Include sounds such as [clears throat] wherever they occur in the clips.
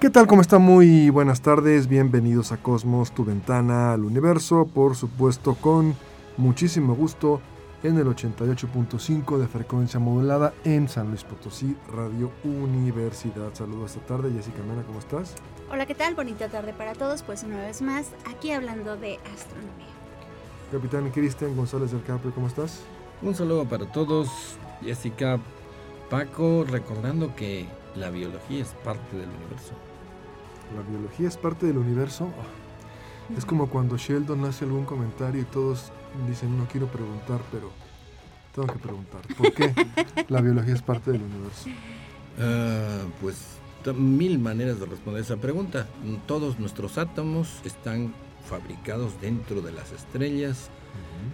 ¿Qué tal? ¿Cómo está? Muy buenas tardes, bienvenidos a Cosmos, tu ventana al universo, por supuesto con muchísimo gusto en el 88.5 de frecuencia modulada en San Luis Potosí, Radio Universidad. Saludos esta tarde, Jessica Mena, ¿cómo estás? Hola, ¿qué tal? Bonita tarde para todos, pues una vez más, aquí hablando de astronomía. Capitán Cristian González del Capri, ¿cómo estás? Un saludo para todos, Jessica, Paco, recordando que la biología es parte del universo la biología es parte del universo. Es como cuando Sheldon hace algún comentario y todos dicen, no quiero preguntar, pero tengo que preguntar. ¿Por qué [laughs] la biología es parte del universo? Ah, pues mil maneras de responder esa pregunta. Todos nuestros átomos están fabricados dentro de las estrellas.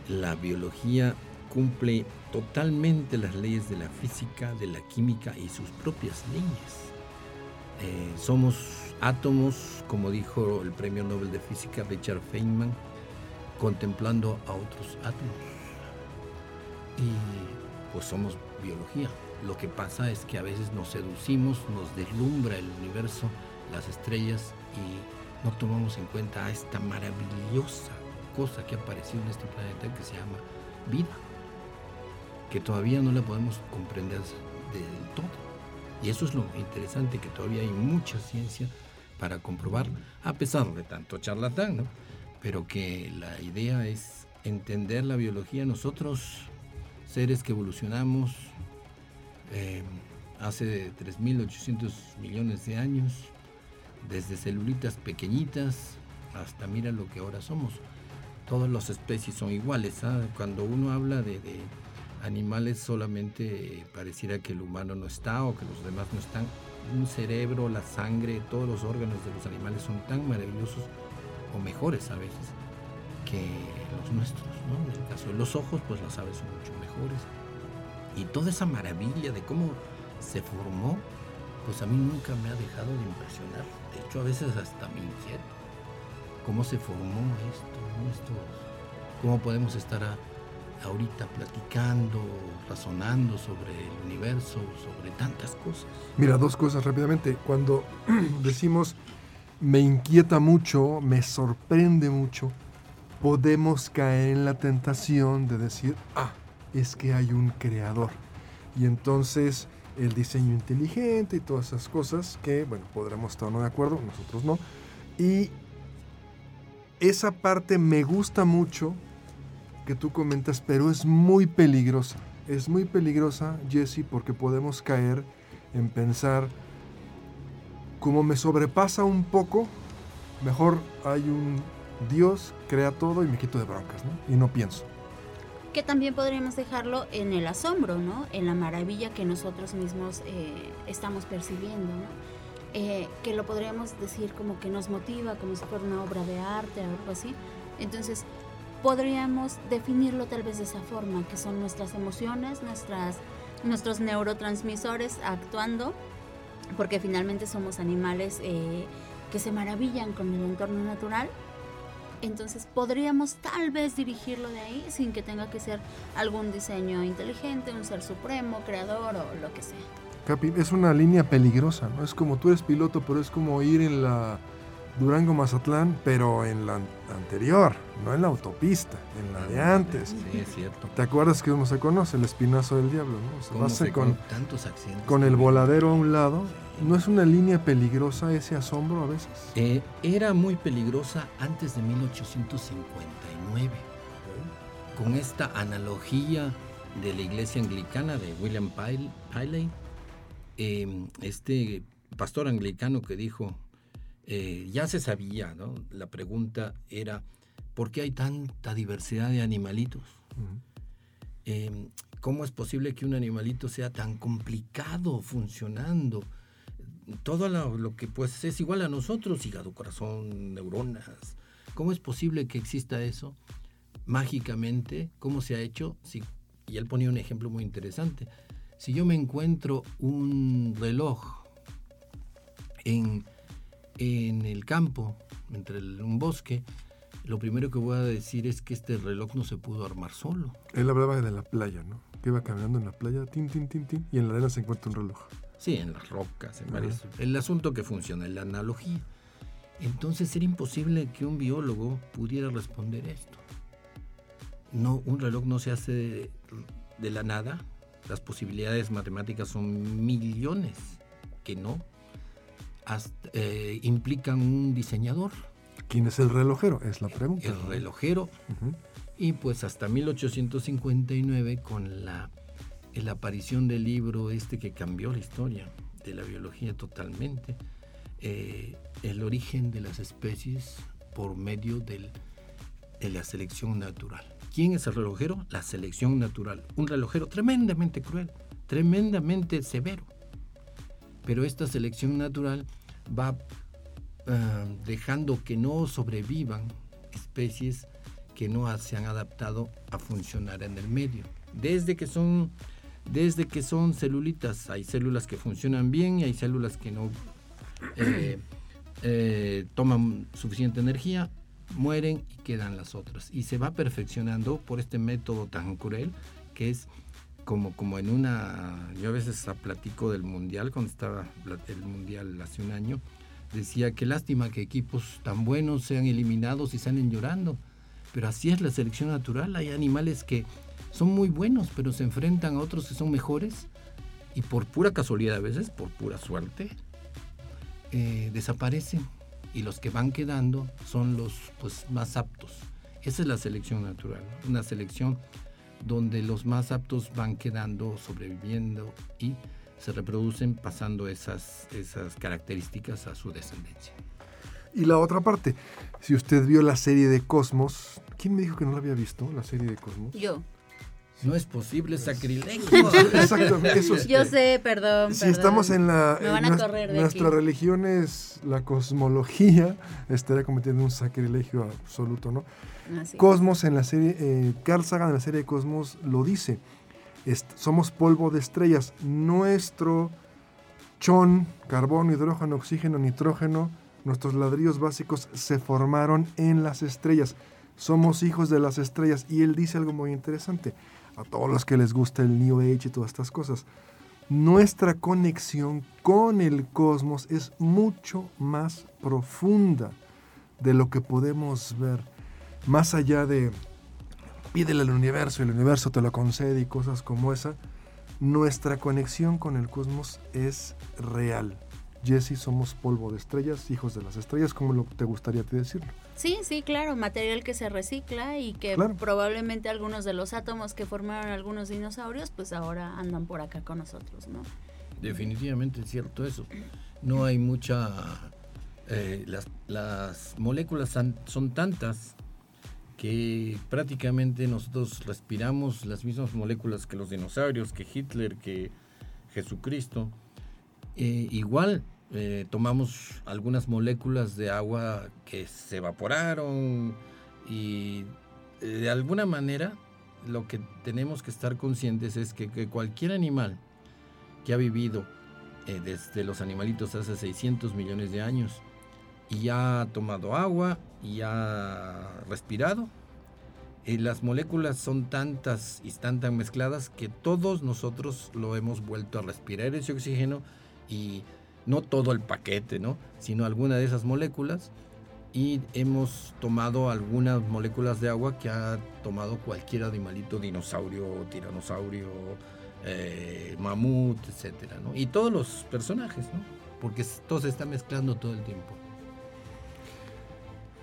La biología cumple totalmente las leyes de la física, de la química y sus propias leyes. Eh, somos átomos, como dijo el premio Nobel de Física Richard Feynman, contemplando a otros átomos. Y pues somos biología. Lo que pasa es que a veces nos seducimos, nos deslumbra el universo, las estrellas y no tomamos en cuenta a esta maravillosa cosa que ha aparecido en este planeta que se llama vida, que todavía no la podemos comprender del todo. Y eso es lo interesante, que todavía hay mucha ciencia para comprobar, a pesar de tanto charlatán. Pero que la idea es entender la biología. Nosotros, seres que evolucionamos eh, hace 3.800 millones de años, desde celulitas pequeñitas hasta mira lo que ahora somos. Todas las especies son iguales. ¿ah? Cuando uno habla de animales solamente pareciera que el humano no está o que los demás no están un cerebro, la sangre, todos los órganos de los animales son tan maravillosos o mejores a veces que los nuestros, ¿no? En el caso de los ojos, pues las aves son mucho mejores. Y toda esa maravilla de cómo se formó, pues a mí nunca me ha dejado de impresionar. De hecho, a veces hasta me inquieto. ¿Cómo se formó esto? ¿Cómo podemos estar a, ahorita platicando, razonando sobre el universo, sobre tantas cosas. Mira, dos cosas rápidamente. Cuando [clears throat] decimos me inquieta mucho, me sorprende mucho, podemos caer en la tentación de decir, ah, es que hay un creador. Y entonces el diseño inteligente y todas esas cosas que, bueno, podremos estar no de acuerdo, nosotros no. Y esa parte me gusta mucho que tú comentas, pero es muy peligrosa. Es muy peligrosa, Jesse, porque podemos caer en pensar, como me sobrepasa un poco, mejor hay un Dios, crea todo y me quito de broncas, ¿no? Y no pienso. Que también podríamos dejarlo en el asombro, ¿no? En la maravilla que nosotros mismos eh, estamos percibiendo. Eh, que lo podríamos decir como que nos motiva, como si fuera una obra de arte o algo así. Entonces, podríamos definirlo tal vez de esa forma, que son nuestras emociones, nuestras, nuestros neurotransmisores actuando, porque finalmente somos animales eh, que se maravillan con el entorno natural. Entonces podríamos tal vez dirigirlo de ahí sin que tenga que ser algún diseño inteligente, un ser supremo, creador o lo que sea. Capi, es una línea peligrosa, ¿no? Es como tú eres piloto, pero es como ir en la Durango Mazatlán, pero en la anterior, no en la autopista, en la de antes. Sí, es cierto. ¿Te acuerdas que uno se conoce, el espinazo del diablo, ¿no? Se con, tantos accidentes. Con el voladero a un lado. ¿No es una línea peligrosa ese asombro a veces? Eh, era muy peligrosa antes de 1859. Con esta analogía de la iglesia anglicana de William Piley, eh, este pastor anglicano que dijo, eh, ya se sabía, ¿no? La pregunta era, ¿por qué hay tanta diversidad de animalitos? Em, ¿Cómo es posible que un animalito sea tan complicado funcionando? Todo lo, que pues es igual a nosotros, hígado, corazón, neuronas. ¿Cómo es posible que exista eso mágicamente? ¿Cómo se ha hecho? y él ponía un ejemplo muy interesante. Si yo me encuentro un reloj en, en el campo, entre un bosque, lo primero que voy a decir es que este reloj no se pudo armar solo. Él hablaba de la playa, ¿no? Que iba caminando en la playa, tin, tin, tin, tin, y en la arena se encuentra un reloj. Sí, en las rocas, en varios. El asunto que funciona, la analogía. Entonces era imposible que un biólogo pudiera responder esto. No, un reloj no se hace de, la nada. Las posibilidades matemáticas son millones que no eh, implican un diseñador ¿Quién es el relojero? Es la pregunta. El relojero. Y pues hasta 1859 con la, la aparición del libro este que cambió la historia de la biología totalmente, eh, el origen de las especies por medio del, de la selección natural. ¿Quién es el relojero? La selección natural. Un relojero tremendamente cruel, tremendamente severo. Pero esta selección natural va Ah, dejando que no sobrevivan especies que no se han adaptado a funcionar en el medio. Desde que son, desde que son celulitas, hay células que funcionan bien y hay células que no eh, [clears throat] eh, toman suficiente energía, mueren y quedan las otras. Y se va perfeccionando por este método tan cruel que es como, como en una... Yo a veces platico del mundial, cuando estaba el mundial hace un año, decía que lástima que equipos tan buenos sean eliminados y salen llorando. Pero así es la selección natural. Hay animales que son muy buenos, pero se enfrentan a otros que son mejores y por pura casualidad a veces, por pura suerte, eh, desaparecen y los que van quedando son los pues, más aptos. Esa es la selección natural, una selección donde los más aptos van quedando, sobreviviendo y se reproducen pasando esas, esas características a su descendencia. Y la otra parte, si usted vio la serie de Cosmos, ¿quién me dijo que no la había visto, la serie de Cosmos? Yo. No es posible sacrilegio. [laughs] Exactamente, eso Yo sé, perdón. Si estamos en la. Me van a nuestra, correr de nuestra religión es la cosmología, [laughs] estaría cometiendo un sacrilegio absoluto, ¿no? Cosmos en la serie, eh, Carl Sagan en la serie de Cosmos lo dice somos polvo de estrellas. Nuestro chon, carbono, hidrógeno, oxígeno, nitrógeno, nuestros ladrillos básicos se formaron en las estrellas. Somos hijos de las estrellas. Y él dice algo muy interesante a todos los que les gusta el New Age y todas estas cosas. Nuestra conexión con el cosmos es mucho más profunda de lo que podemos ver. Más allá de pídele al universo y el universo te lo concede y cosas como esa, nuestra conexión con el cosmos es real. Jesse, somos polvo de estrellas, hijos de las estrellas, ¿cómo lo, te gustaría decirlo? Sí, sí, claro, material que se recicla y que probablemente algunos de los átomos que formaron algunos dinosaurios, pues ahora andan por acá con nosotros, ¿no? Definitivamente es cierto eso. No hay mucha... Eh, las, las moléculas son tantas que prácticamente nosotros respiramos las mismas moléculas que los dinosaurios, que Hitler, que Jesucristo. Eh, igual eh, tomamos algunas moléculas de agua que se evaporaron y eh, de alguna manera lo que tenemos que estar conscientes es que, cualquier animal que ha vivido desde los animalitos hace 600 millones de años y ha tomado agua y ha respirado. Las moléculas son tantas y están tan mezcladas que todos nosotros lo hemos vuelto a respirar ese oxígeno y no todo el paquete, ¿no? sino alguna de esas moléculas y hemos tomado algunas moléculas de agua que ha tomado cualquier animalito, dinosaurio, tiranosaurio, eh, mamut, etcétera, ¿no? Y todos los personajes, ¿no? Porque todo se está mezclando todo el tiempo.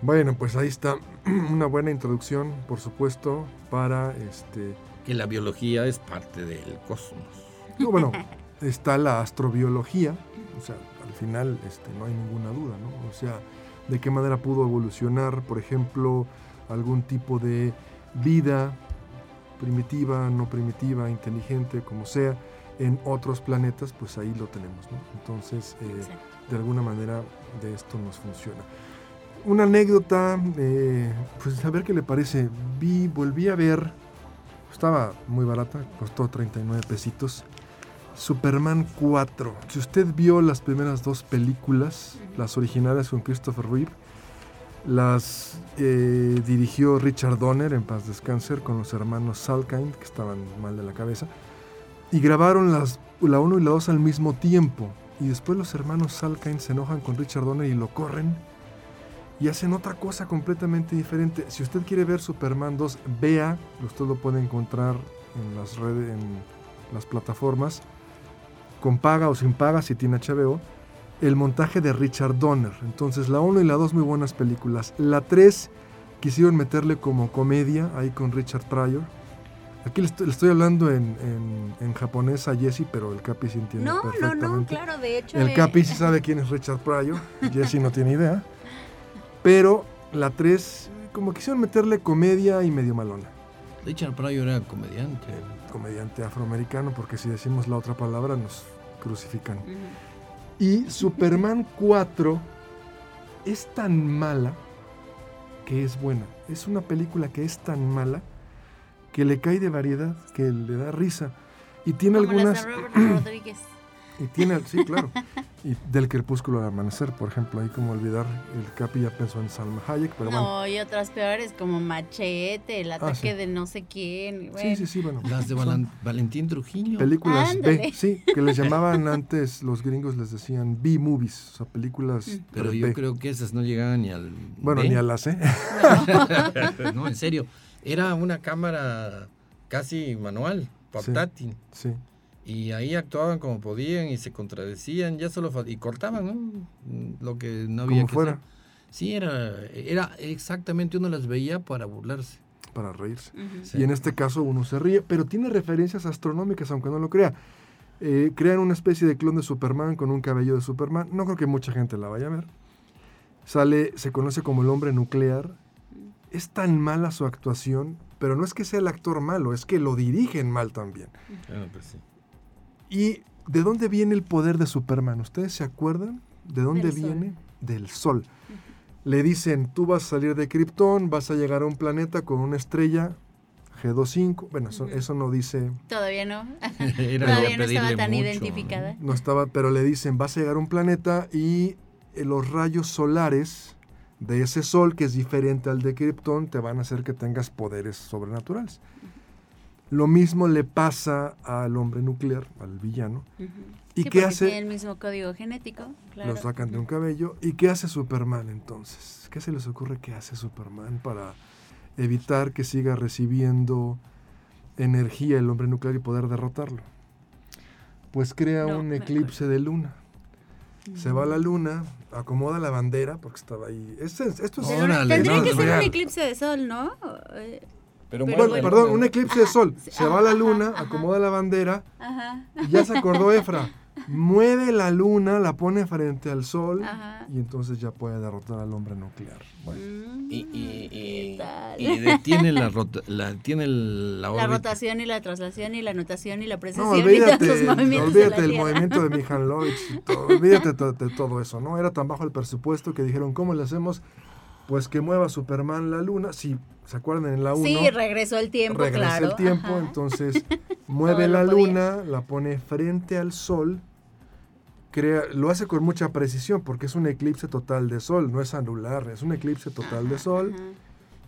Bueno, pues ahí está [clears throat] una buena introducción, por supuesto, para este... Que la biología es parte del cosmos. bueno, [laughs] está la astrobiología, o sea, al final este, no hay ninguna duda, ¿no? O sea, de qué manera pudo evolucionar, por ejemplo, algún tipo de vida primitiva, no primitiva, inteligente, como sea, en otros planetas, pues ahí lo tenemos, ¿no? Entonces, eh, de alguna manera de esto nos funciona. Una anécdota, eh, pues a ver qué le parece. Vi, volví a ver, estaba muy barata, costó 39 pesitos. Superman 4. Si usted vio las primeras dos películas, las originales con Christopher Reeve, las eh, dirigió Richard Donner en paz descanser con los hermanos Salkind que estaban mal de la cabeza y grabaron las, la 1 y la 2 al mismo tiempo y después los hermanos Salkind se enojan con Richard Donner y lo corren y hacen otra cosa completamente diferente. Si usted quiere ver Superman 2, vea, usted lo puede encontrar en las redes, en las plataformas, con paga o sin paga si tiene HBO el montaje de Richard Donner. Entonces la 1 y la 2 muy buenas películas. La 3 quisieron meterle como comedia ahí con Richard Pryor. Aquí le estoy, hablando en, japonés a Jesse, pero el Capi sí entiende no, perfectamente. No, no, claro, de hecho. El Capi sí [laughs] sabe quién es Richard Pryor. Jesse no tiene idea. Pero la 3, como quisieron meterle comedia y medio malona. Richard Pryor era comediante. comediante afroamericano, porque si decimos la otra palabra nos crucifican. Y Superman 4 es tan mala que es buena. Es una película que es tan mala que le cae de variedad, que le da risa. Y tiene algunas. Rodríguez. [clears throat] Y tiene, sí, claro. [laughs] Y del crepúsculo al amanecer, por ejemplo, ahí como olvidar, el Capi ya pensó en Salma Hayek, pero no, y otras peores como Machete, el ah, ataque de no sé quién. Sí, sí, sí, bueno. Las de Valentín Trujillo. Películas B, sí, que les [laughs] llamaban antes, los gringos les decían B-movies, o sea, películas mm. Pero yo creo que esas no llegaban ni al Bueno, ni a las C. no, en serio, era una cámara casi manual, portátil. sí. Y ahí actuaban como podían y se contradecían, ya solo y cortaban, ¿no? Lo que no había como que fuera. Sí, era, era exactamente uno las veía para burlarse. Para reírse. Y en este caso uno se ríe, pero tiene referencias astronómicas, aunque no lo crea. Eh, crean una especie de clon de Superman con un cabello de Superman. No creo que mucha gente la vaya a ver. Sale, se conoce como el hombre nuclear. Es tan mala su actuación, pero no es que sea el actor malo, es que lo dirigen mal también. Ah, pues sí. ¿Y de dónde viene el poder de Superman? ¿Ustedes se acuerdan? ¿De dónde viene? Del sol. Le dicen, tú vas a salir de Krypton, vas a llegar a un planeta con una estrella G25. Bueno, eso, no dice... Todavía no. [laughs] Todavía no estaba tan identificada. ¿no? estaba, pero le dicen, vas a llegar a un planeta y eh, los rayos solares de ese sol, que es diferente al de Krypton, te van a hacer que tengas poderes sobrenaturales. Lo mismo le pasa al hombre nuclear, al villano. ¿Y qué hace? Tiene el mismo código genético. Lo sacan de un cabello. ¿Y qué hace Superman entonces? ¿Qué se les ocurre que hace Superman para evitar que siga recibiendo energía el hombre nuclear y poder derrotarlo? Pues crea un eclipse de luna. Se va a la luna, acomoda la bandera, porque estaba ahí. Esto, es, Tendría que ser un eclipse de sol, ¿no? Pero, perdón, un eclipse de sol. Se va a la luna, acomoda la bandera y ya se acordó Efra. [laughs] Mueve la luna, la pone frente al sol y entonces ya puede derrotar al hombre nuclear. Mm, y, detiene, la, [laughs] la, tiene la, rotación y la traslación y la anotación y la precisión. No, olvídate, olvídate del movimiento de [laughs] Mikhailovich. olvídate de todo eso, ¿no? Era tan bajo el presupuesto que dijeron, ¿cómo le hacemos? Pues que mueva Superman la luna. Si ¿se acuerdan en la 1? Sí, regresó el tiempo, regresó el tiempo, entonces [laughs] mueve la luna, la pone frente al sol. Crea, lo hace con mucha precisión porque es un eclipse total de sol, no es anular, es un eclipse total de sol.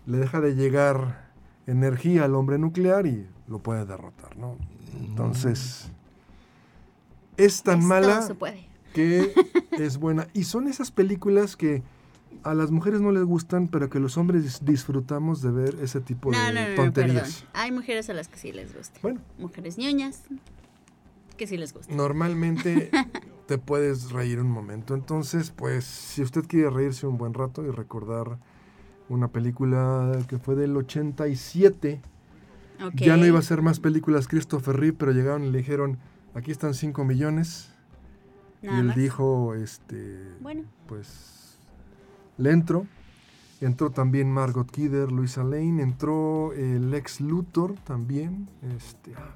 Le deja de llegar energía al hombre nuclear y lo puede derrotar, ¿no? Entonces, es tan mala que [laughs] es buena. Y son esas películas que a las mujeres no les gustan, pero que los hombres disfrutamos de ver ese tipo de tonterías. Hay mujeres a las que sí les gusta. Bueno. Mujeres ñoñas que sí les gusta. Normalmente [laughs] te puedes reír un momento. Entonces, pues, si usted quiere reírse un buen rato y recordar una película que fue del 87, ya no iba a ser más películas Christopher Reeve, pero llegaron y le dijeron, aquí están 5 millones. y él dijo, este, bueno. pues le entro. Entró también Margot Kidder, Luisa Lane, entró el ex Luthor también, este, ah,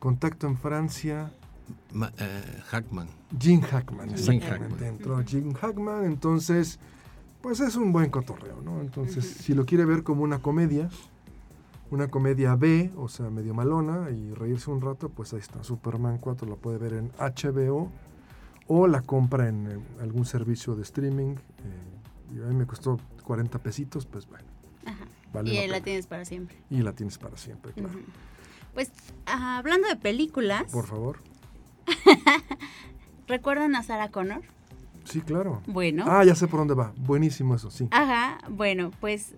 Contacto en Francia, Ma- eh, Hackman. Jim Hackman, Jim exactamente, Hackman. entró Jim Hackman, entonces, pues es un buen cotorreo, ¿no? Entonces, si lo quiere ver como una comedia, una comedia B, o sea, medio malona, y reírse un rato, pues ahí está, Superman 4 la puede ver en HBO, o la compra en eh, algún servicio de streaming, eh, y a mí me costó 40 pesitos, pues bueno, Ajá. vale y la la tienes para siempre. Y la tienes para siempre, claro. Pues ah, hablando de películas, Por favor. [laughs] ¿recuerdan a Sarah Connor? Sí, claro. Bueno. Ah, ya sé por dónde va. Buenísimo eso, sí. Ajá, bueno, pues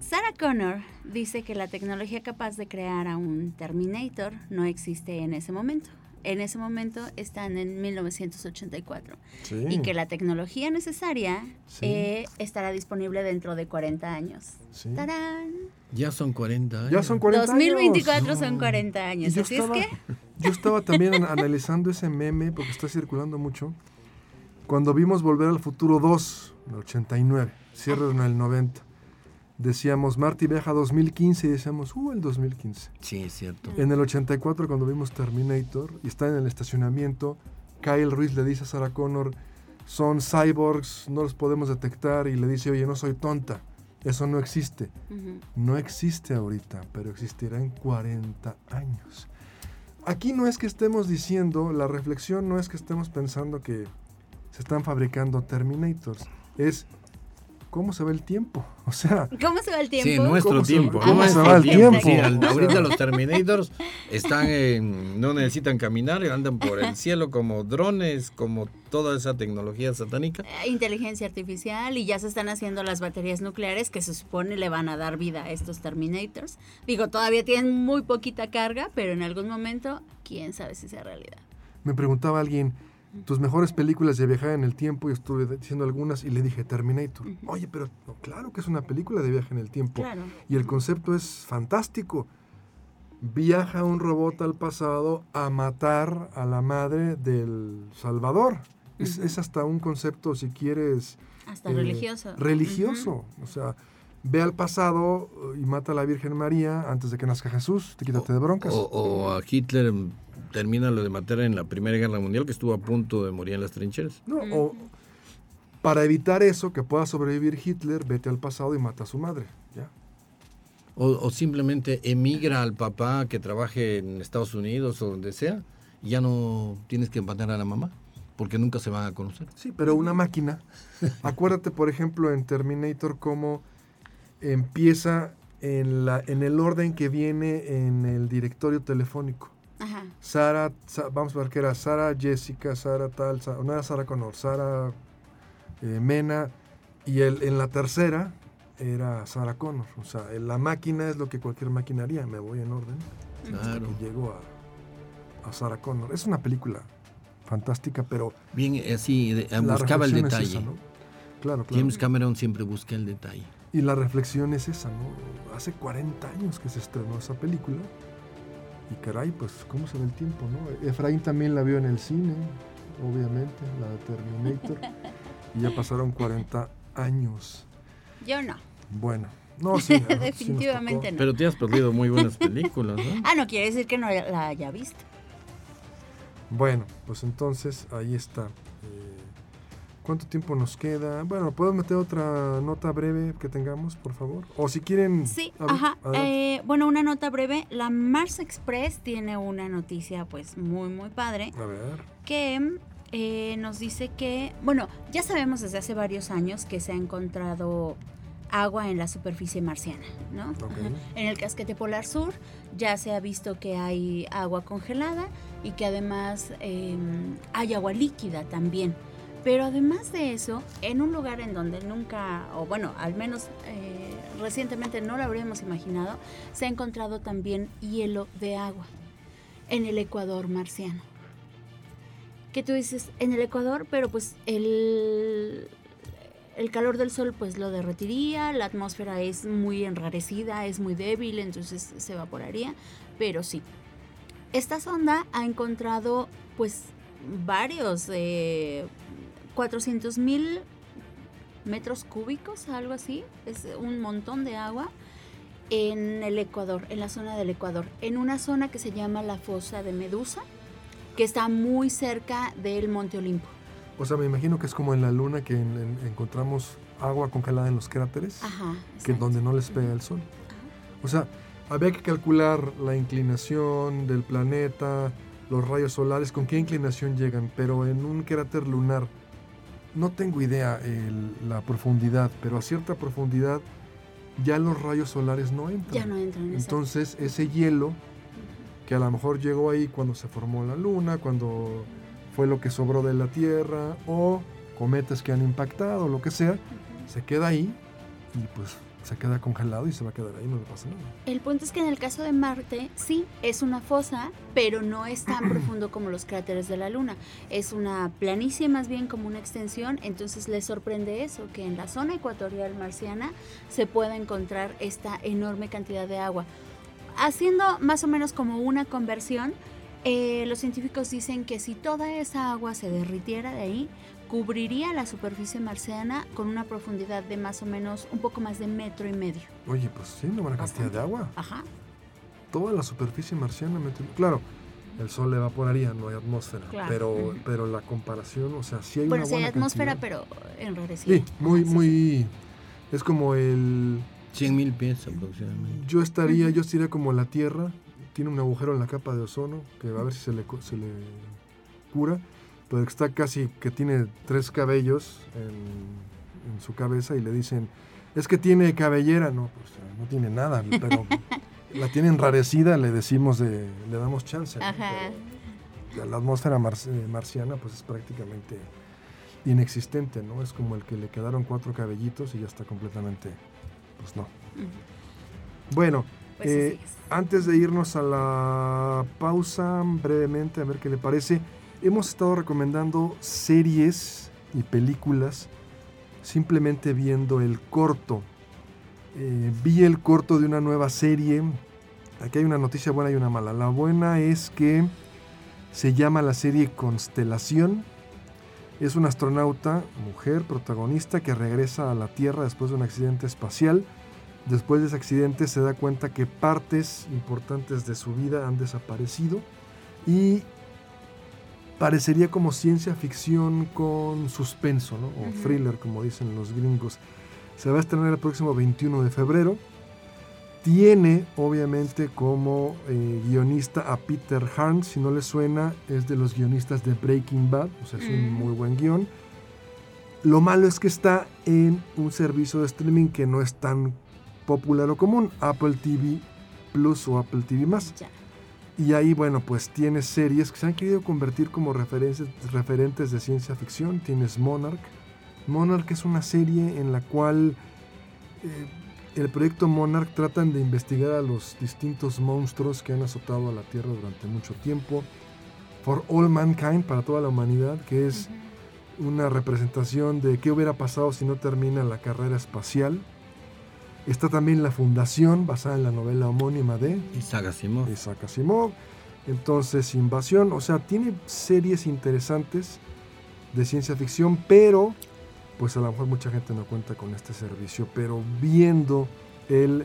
Sarah Connor dice que la tecnología capaz de crear a un Terminator no existe en ese momento. En ese momento están en 1984 Sí. y que la tecnología necesaria Sí. eh, estará disponible dentro de 40 años. Sí. ¡Tarán! Ya son 40 años. Ya son 40 años. 2024 son No. 40 años. Y yo Así estaba, es que [laughs] yo estaba también an- analizando ese meme porque está circulando mucho. Cuando vimos Volver al Futuro 2, en el 89, cierre en el 90, decíamos Marty viaja a 2015 y decíamos, uh, el 2015. Sí, es cierto. En el 84, cuando vimos Terminator y está en el estacionamiento, Kyle Ruiz le dice a Sarah Connor, son cyborgs, no los podemos detectar, y le dice, oye, no soy tonta, eso no existe. No existe ahorita, pero existirá en 40 años. Aquí no es que estemos diciendo, la reflexión no es que estemos pensando que se están fabricando Terminators, es cómo se ve el tiempo. [laughs] O sea, ¿Cómo se va el tiempo? Sí, nuestro ¿Cómo se- tiempo. cómo se va el tiempo? Sí, al- ahorita [laughs] los Terminators están en- no necesitan caminar, andan por el cielo como drones, como toda esa tecnología satánica. Eh, inteligencia artificial y ya se están haciendo las baterías nucleares que se supone le van a dar vida a estos Terminators. Digo, todavía tienen muy poquita carga, pero en algún momento, quién sabe si sea realidad. me preguntaba alguien, tus mejores películas de viajar en el tiempo, y estuve diciendo algunas y le dije Terminator. Oye, pero no, claro que es una película de viaje en el tiempo. Claro. Y el concepto es fantástico. Viaja un robot al pasado a matar a la madre del Salvador. Es, es hasta un concepto, si quieres, Hasta eh, religioso. religioso. O sea, ve al pasado eh, y mata a la Virgen María antes de que nazca Jesús. Te quítate de broncas. O, o a Hitler termina lo de matar en la Primera Guerra Mundial, que estuvo a punto de morir en las trincheras. No, o para evitar eso, que pueda sobrevivir Hitler, vete al pasado y mata a su madre. ¿ya? O, o simplemente emigra al papá que trabaje en Estados Unidos o donde sea, y ya no tienes que matar a la mamá, porque nunca se van a conocer. Sí, pero una máquina. Acuérdate, por ejemplo, en Terminator cómo empieza en, la, en el orden que viene en el directorio telefónico. Ajá. Sara, Sa- vamos a ver qué era, Sara Jessica, Sara tal, Sa- no era Sara Connor, Sara eh, Mena, y el, en la tercera era Sara Connor. O sea, la máquina es lo que cualquier máquina haría, me voy en orden. Claro. Y llego a, a Sara Connor. Es una película fantástica, pero Bien, así, de- la buscaba el es detalle. esa, ¿no? Claro, claro. James Cameron siempre busca el detalle. Y la reflexión es esa, ¿no? Hace 40 años que se estrenó esa película. Y caray, pues, ¿cómo se ve el tiempo, no? Efraín también la vio en el cine, obviamente, la de Terminator. [laughs] y ya pasaron 40 años. Yo no. Bueno, no, [laughs] sí. Definitivamente no. Pero te has perdido muy buenas películas, ¿no? Ah, no quiere decir que no la haya visto. Bueno, pues entonces ahí está. ¿Cuánto tiempo nos queda? Bueno, ¿puedo meter otra nota breve que tengamos, por favor? O si quieren... Sí, ver, ajá. Eh, bueno, una nota breve. La Mars Express tiene una noticia pues muy, muy padre A ver. que eh, nos dice que, bueno, ya sabemos desde hace varios años que se ha encontrado agua en la superficie marciana, ¿no? Ok. Ajá. En el casquete polar sur ya se ha visto que hay agua congelada y que además eh, hay agua líquida también. Pero además de eso, en un lugar en donde nunca, o bueno, al menos eh, recientemente no lo habríamos imaginado, se ha encontrado también hielo de agua en el Ecuador marciano. Que tú dices, en el Ecuador, pero pues el, el calor del sol pues lo derretiría, la atmósfera es muy enrarecida, es muy débil, entonces se evaporaría, pero sí. Esta sonda ha encontrado pues varios, eh, 400 mil metros cúbicos, algo así, es un montón de agua en el Ecuador, en la zona del Ecuador, en una zona que se llama la fosa de Medusa, que está muy cerca del Monte Olimpo. O sea, me imagino que es como en la luna que en- en- encontramos agua congelada en los cráteres, Ajá. que donde no les pega el sol. O sea, había que calcular la inclinación del planeta, los rayos solares, con qué inclinación llegan, pero en un cráter lunar no tengo idea el- la profundidad, pero a cierta profundidad ya los rayos solares no entran. Ya no entran. Entonces ese hielo que a lo mejor llegó ahí cuando se formó la luna, cuando fue lo que sobró de la Tierra, o cometas que han impactado, lo que sea, se queda ahí y pues se queda congelado y se va a quedar ahí, no le pasa nada. El punto es que en el caso de Marte, sí, es una fosa, pero no es tan [clears throat] profundo como los cráteres de la Luna. Es una planicie más bien como una extensión, entonces les sorprende eso, que en la zona ecuatorial marciana se pueda encontrar esta enorme cantidad de agua. Haciendo más o menos como una conversión, eh, los científicos dicen que si toda esa agua se derritiera de ahí, cubriría la superficie marciana con una profundidad de más o menos un poco más de metro y medio. Oye, pues sí, una buena cantidad de agua. Ajá. Toda la superficie marciana, claro, el sol le evaporaría, no hay atmósfera, Claro. pero, pero la comparación, o sea, sí hay Bueno, una sí hay atmósfera, cantidad. pero enrarecida. Sí, muy, Ajá, sí, muy, es como el 100 mil pies aproximadamente. Yo estaría, yo estaría como la Tierra, tiene un agujero en la capa de ozono, que a ver si se le, se le cura, pero que está casi, que tiene tres cabellos en, en su cabeza y le dicen, es que tiene cabellera, no, pues no tiene nada, pero [laughs] la tiene enrarecida, le decimos, de, le damos chance. ¿no? Pero la atmósfera mar- eh, marciana pues es prácticamente inexistente, ¿no? Es como el que le quedaron cuatro cabellitos y ya está completamente, pues no. Bueno, Pues eh, antes de irnos a la pausa, brevemente, a ver qué le parece, hemos estado recomendando series y películas simplemente viendo el corto. Eh, vi el corto de una nueva serie. Aquí hay una noticia buena y una mala. La buena es que se llama la serie Constelación. Es una astronauta, mujer, protagonista, que regresa a la Tierra después de un accidente espacial. Después de ese accidente se da cuenta que partes importantes de su vida han desaparecido y parecería como ciencia ficción con suspenso, ¿no? o thriller, como dicen los gringos. Se va a estrenar el próximo 21 de febrero. Tiene, obviamente, como eh, guionista a Peter Harn. Si no le suena, es de los guionistas de Breaking Bad. O sea, es un muy buen guion. Lo malo es que está en un servicio de streaming que no es tan popular o común, Apple TV Plus o Apple TV más. Y ahí, bueno, pues tienes series que se han querido convertir como referentes de ciencia ficción. Tienes Monarch. Monarch es una serie en la cual eh, el proyecto Monarch tratan de investigar a los distintos monstruos que han azotado a la Tierra durante mucho tiempo. For All Mankind, para toda la humanidad, que es una representación de qué hubiera pasado si no termina la carrera espacial. Está también la fundación basada en la novela homónima de Isaac Asimov. Isaac Asimov. Entonces, Invasión, o sea, tiene series interesantes de ciencia ficción, pero pues a lo mejor mucha gente no cuenta con este servicio, pero viendo el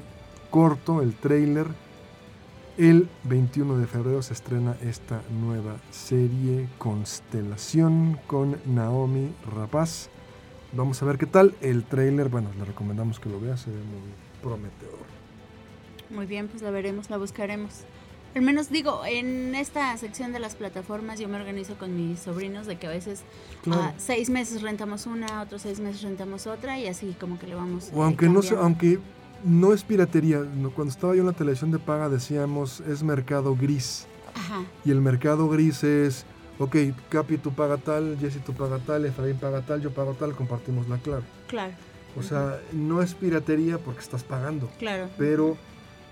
corto, el trailer, el 21 de febrero se estrena esta nueva serie Constelación con Naomi Rapaz. Vamos a ver qué tal. El trailer, bueno, le recomendamos que lo vea, se ve muy prometedor. Muy bien, pues la veremos, la buscaremos. Al menos digo, en esta sección de las plataformas yo me organizo con mis sobrinos de que a veces Claro. ah, seis meses rentamos una, otros seis meses rentamos otra y así como que le vamos. O eh, aunque no, se- cambiando. aunque no es piratería, no, cuando estaba yo en la televisión de paga decíamos es mercado gris. Ajá, Y el mercado gris es, ok, Capi tú paga tal, Jesse tú paga tal, Efraín paga tal, yo pago tal, compartimos la clave. claro, O sea, no es piratería porque estás pagando, claro. pero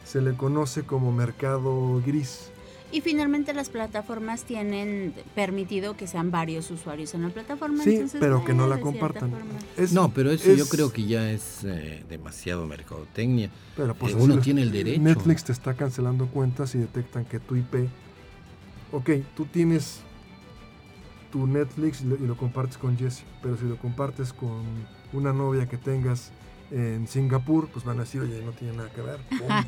se le conoce como mercado gris. Y finalmente las plataformas tienen permitido que sean varios usuarios en la plataforma. Sí, entonces, pero que no eh, la cierta compartan. Es- No, pero eso yo creo que ya es eh, demasiado mercadotecnia. Pero pues Eh, uno los- tiene el derecho. Netflix te está cancelando cuentas y detectan que tu IP. Ok, tú tienes tu Netflix y lo, y lo compartes con Jesse. Pero si lo compartes con una novia que tengas en Singapur, pues van a decir, oye, no tiene nada que ver.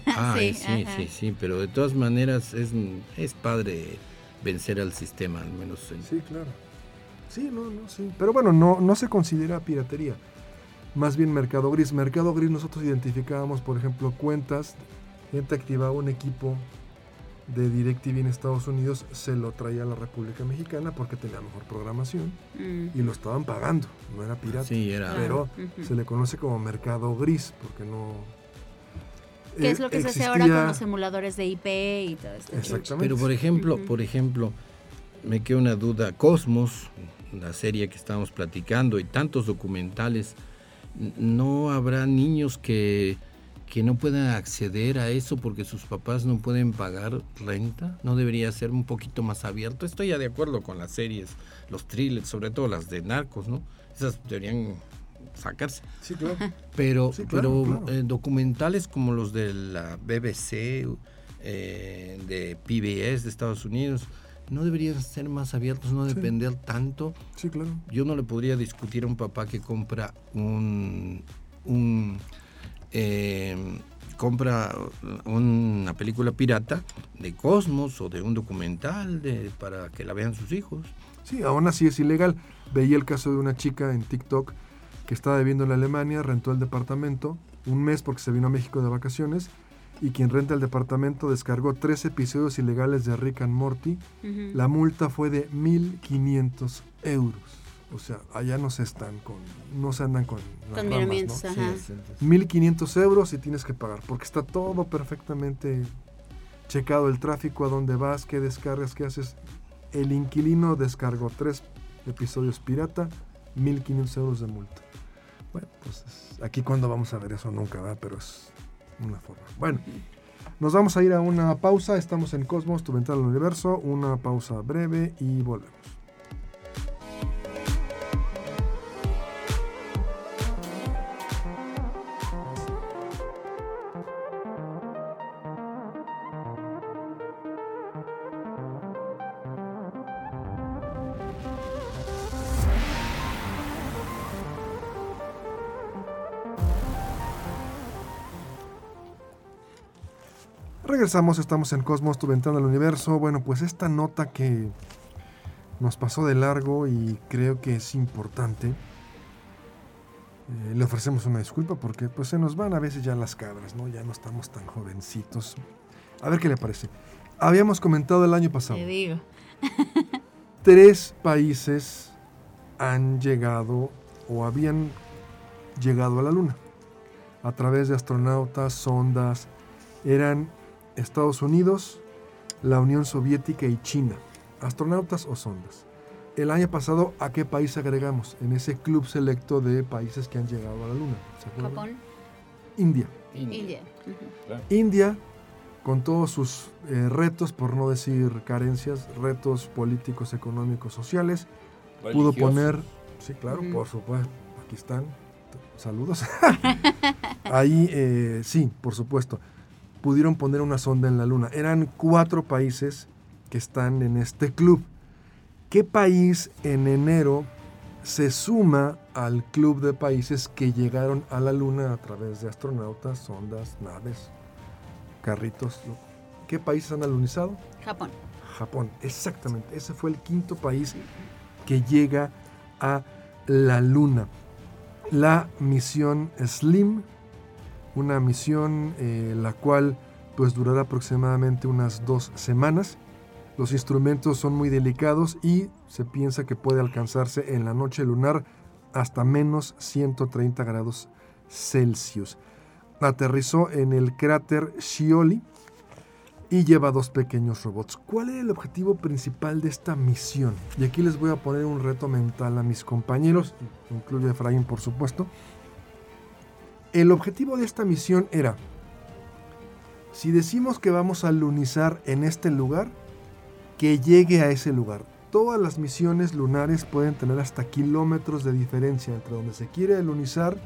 Ay, [laughs] Sí, sí, ajá. sí, sí, pero de todas maneras es, es padre vencer al sistema, al menos en- Sí, claro. Sí, no, no, sí. Pero bueno, no, no se considera piratería. Más bien mercado gris. Mercado gris nosotros identificábamos, por ejemplo, cuentas. Gente activaba un equipo de DirecTV en Estados Unidos, se lo traía a la República Mexicana porque tenía mejor programación Mm. y lo estaban pagando. No era pirata. Sí, era... Pero Ujú. se le conoce como mercado gris porque no... ¿Qué eh, es lo que se hace ahora con los emuladores de IP y todo esto? Exactamente. Pero por ejemplo, por ejemplo, me queda una duda. Cosmos, la serie que estábamos platicando y tantos documentales, ¿no habrá niños que, que no puedan acceder a eso porque sus papás no pueden pagar renta? ¿No debería ser un poquito más abierto? Estoy ya de acuerdo con las series, los thrillers, sobre todo las de narcos, ¿no? Esas deberían sacarse. Sí, claro. Pero, Sí, claro, pero claro. eh, documentales como los de la BBC, eh, de PBS de Estados Unidos, no deberían ser más abiertos, no Sí. depender tanto. Sí, claro. Yo no le podría discutir a un papá que compra un, un eh, compra una película pirata de Cosmos o de un documental de, para que la vean sus hijos. Sí, aún así es ilegal. Veía el caso de una chica en TikTok que estaba viviendo en Alemania, rentó el departamento un mes porque se vino a México de vacaciones y quien renta el departamento descargó tres episodios ilegales de Rick and Morty. La multa fue de 1.500 euros. O sea, allá no se están con, no se andan con las Con ramas, miramientos, ¿no? ajá. 1.500 euros y tienes que pagar porque está todo perfectamente checado el tráfico, a dónde vas, qué descargas, qué haces. El inquilino descargó tres episodios pirata, 1.500 euros de multa. Bueno, pues es- aquí cuando vamos a ver eso nunca va, pero es una forma. Bueno, nos vamos a ir a una pausa. Estamos en Cosmos, tu ventana al universo. Una pausa breve y volvemos. Regresamos, estamos en Cosmos, tu ventana al universo. Bueno, pues esta nota que nos pasó de largo y creo que es importante. eh, le ofrecemos una disculpa porque pues se nos van a veces ya las cabras, ¿no? Ya no estamos tan jovencitos. A ver qué le parece. Habíamos comentado el año pasado. Te digo. [laughs] Tres países han llegado o habían llegado a la Luna a través de astronautas, sondas. Eran Estados Unidos, la Unión Soviética y China. Astronautas o sondas. El año pasado, ¿a qué país agregamos? En ese club selecto de países que han llegado a la Luna. ¿Se acuerdan? Japón, India. India. India, con todos sus eh, retos, por no decir carencias, retos políticos, económicos, sociales, pudo poner, sí, claro, por supuesto, aquí están, t- saludos. [laughs] Ahí, eh, sí, por supuesto, pudieron poner una sonda en la Luna. Eran cuatro países que están en este club. ¿Qué país en enero se suma al club de países que llegaron a la Luna a través de astronautas, sondas, naves, carritos? ¿Qué países han alunizado? Japón. Japón, exactamente. Ese fue el quinto país que llega a la Luna. La misión SLIM, una misión eh, la cual pues durará aproximadamente unas dos semanas. Los instrumentos son muy delicados y se piensa que puede alcanzarse en la noche lunar hasta menos 130 grados Celsius. Aterrizó en el cráter Scioli, y lleva dos pequeños robots. ¿Cuál era el objetivo principal de esta misión? Y aquí les voy a poner un reto mental a mis compañeros, incluye a Efraín por supuesto. El objetivo de esta misión era, si decimos que vamos a lunizar en este lugar, que llegue a ese lugar. Todas las misiones lunares pueden tener hasta kilómetros de diferencia entre donde se quiere lunizar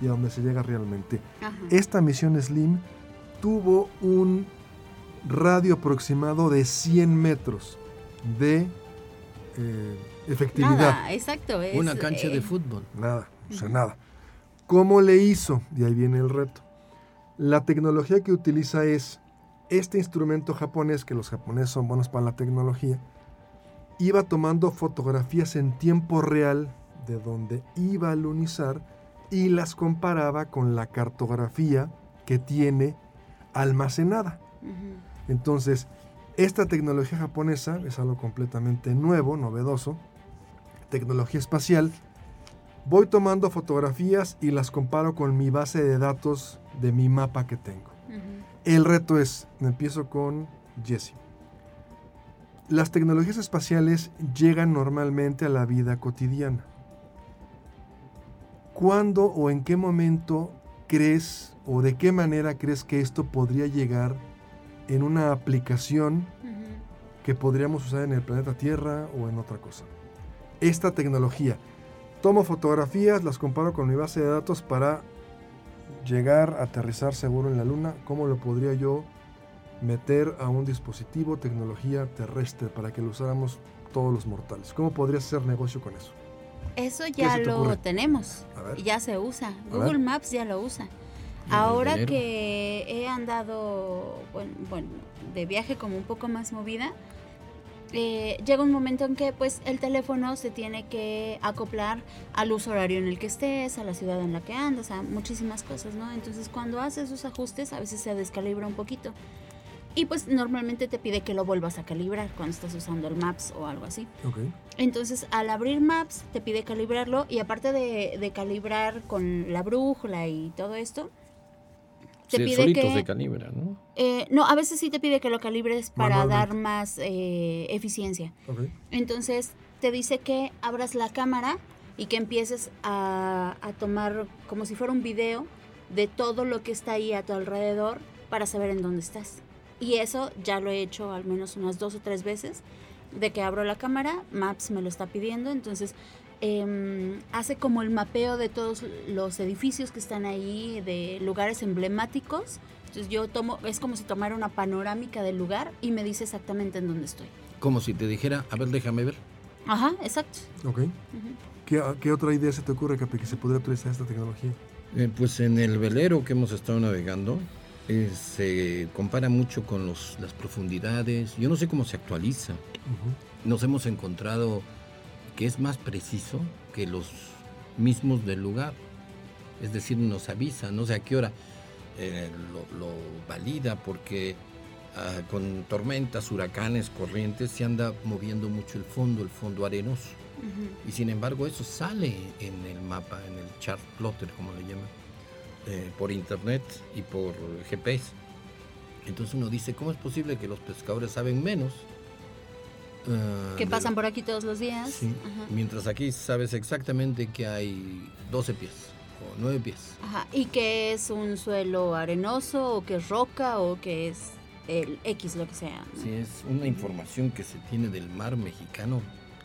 y a donde se llega realmente. Ajá. Esta misión Slim tuvo un radio aproximado de 100 metros de eh, efectividad. Nada, exacto. es, Una cancha eh, de fútbol. Nada, o sea, nada. ¿Cómo le hizo? Y ahí viene el reto. La tecnología que utiliza es este instrumento japonés, que los japoneses son buenos para la tecnología, iba tomando fotografías en tiempo real de donde iba a lunizar y las comparaba con la cartografía que tiene almacenada. Entonces, esta tecnología japonesa es algo completamente nuevo, novedoso, tecnología espacial. Voy tomando fotografías y las comparo con mi base de datos de mi mapa que tengo. El reto es, empiezo con Jesse. Las tecnologías espaciales llegan normalmente a la vida cotidiana. ¿Cuándo o en qué momento crees o de qué manera crees que esto podría llegar en una aplicación que podríamos usar en el planeta Tierra o en otra cosa? Esta tecnología. Tomo fotografías, las comparo con mi base de datos para llegar a aterrizar seguro en la Luna. ¿Cómo lo podría yo meter a un dispositivo, tecnología terrestre, para que lo usáramos todos los mortales? ¿Cómo podrías hacer negocio con eso? Eso ya te lo ocurre? tenemos, A ver. ya se usa. Google. Maps ya lo usa. Ahora que he andado, bueno, bueno, de viaje como un poco más movida, eh, llega un momento en que pues el teléfono se tiene que acoplar al uso horario en el que estés, a la ciudad en la que andas, a muchísimas cosas, ¿no? Entonces cuando haces esos ajustes a veces se descalibra un poquito. Y pues normalmente te pide que lo vuelvas a calibrar cuando estás usando el Maps o algo así. Entonces, al abrir Maps, te pide calibrarlo y aparte de, de calibrar con la brújula y todo esto, te Sí, pide que... se calibra, ¿no? eh, no, a veces sí te pide que lo calibres para dar más eh, eficiencia. Entonces, te dice que abras la cámara y que empieces a, a tomar como si fuera un video de todo lo que está ahí a tu alrededor para saber en dónde estás. Y eso ya lo he hecho al menos unas dos o tres veces. De que abro la cámara, Maps me lo está pidiendo, entonces em, hace como el mapeo de todos los edificios que están ahí, de lugares emblemáticos. Entonces yo tomo, es como si tomara una panorámica del lugar y me dice exactamente en dónde estoy. Como si te dijera, a ver, déjame ver. Ajá, exacto. Ok. Ujú. ¿Qué, qué otra idea se te ocurre, Capi, que se podría utilizar esta tecnología? Eh, pues en el velero que hemos estado navegando eh, se compara mucho con los, las profundidades. Yo no sé cómo se actualiza. Ujú. Nos hemos encontrado que es más preciso que los mismos del lugar. Es decir, nos avisa, no sé a qué hora eh, lo, lo valida porque ah, con tormentas, huracanes, corrientes se anda moviendo mucho el fondo, el fondo arenoso. Y sin embargo eso sale en el mapa, en el chart plotter, como le llaman, eh, por internet y por GPS. Entonces uno dice, ¿cómo es posible que los pescadores saben menos? Ah, que de pasan lo- por aquí todos los días. Sí, Ajá. mientras aquí sabes exactamente que hay 12 pies o 9 pies. Ajá, Y que es un suelo arenoso o que es roca o que es el X, lo que sea. ¿no? Sí, es una información que se tiene del mar mexicano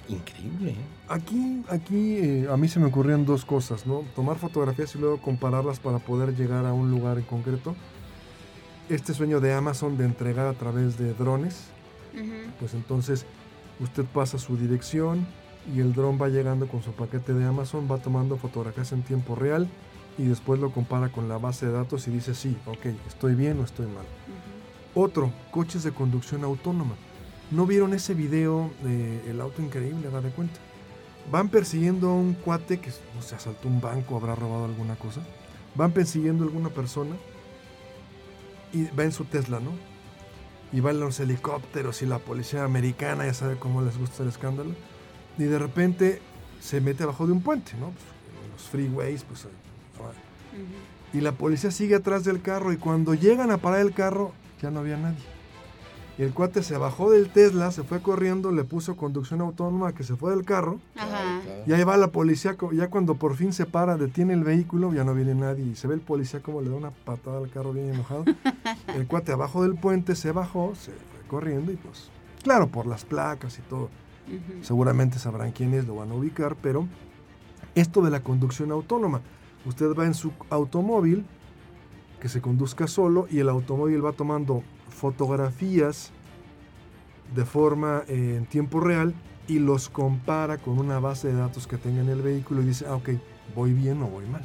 increíble. ¿eh? Aquí, aquí eh, a mí se me ocurrían dos cosas, ¿no? Tomar fotografías y luego compararlas para poder llegar a un lugar en concreto. Este sueño de Amazon de entregar a través de drones, Ujú. pues entonces usted pasa su dirección y el dron va llegando con su paquete de Amazon, va tomando fotografías en tiempo real y después lo compara con la base de datos y dice, sí, ok, estoy bien o estoy mal. Otro, coches de conducción autónoma. ¿No vieron ese video de El auto increíble? Haga de cuenta. Van persiguiendo a un cuate que no sé, asaltó un banco, habrá robado alguna cosa. Van persiguiendo a alguna persona y va en su Tesla, ¿no? Y van los helicópteros y la policía americana, ya sabe cómo les gusta el escándalo. Y de repente se mete abajo de un puente, ¿no? Pues, los freeways, pues. y la policía sigue atrás del carro y cuando llegan a parar el carro ya no había nadie. Y el cuate se bajó del Tesla, se fue corriendo, le puso conducción autónoma que se fue del carro. Ajá. y ahí va la policía, ya cuando por fin se para, detiene el vehículo, ya no viene nadie. Y se ve el policía como le da una patada al carro bien enojado. [laughs] El cuate abajo del puente se bajó, se fue corriendo y pues, claro, por las placas y todo, seguramente sabrán quién es, lo van a ubicar, pero esto de la conducción autónoma, usted va en su automóvil que se conduzca solo y el automóvil va tomando fotografías de forma eh, en tiempo real y los compara con una base de datos que tenga en el vehículo y dice, ah, ok, voy bien o voy mal.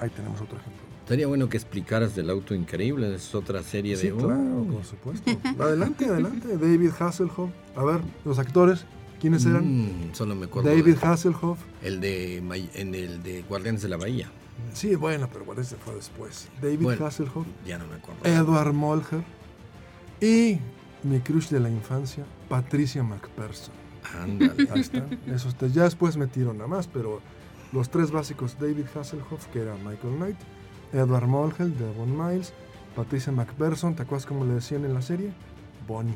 Ahí tenemos otro ejemplo. Estaría bueno que explicaras del auto increíble, es otra serie Sí, de... claro, por supuesto. adelante, adelante. [laughs] David Hasselhoff. A ver, los actores, ¿quiénes eran? Mm, solo me acuerdo David de- Hasselhoff. el de en el de Guardianes de la Bahía. Sí, bueno, pero bueno, ese fue después. David Bueno. Hasselhoff, Ya no me acuerdo. Edward Molger y mi crush de la infancia, Patricia McPherson. Ándale. Ahí. Esos tres. Ya después metieron a más, pero los tres básicos, David Hasselhoff, que era Michael Knight, Edward Molger, Devon Miles, Patricia McPherson, ¿te acuerdas cómo le decían en la serie? Bonnie.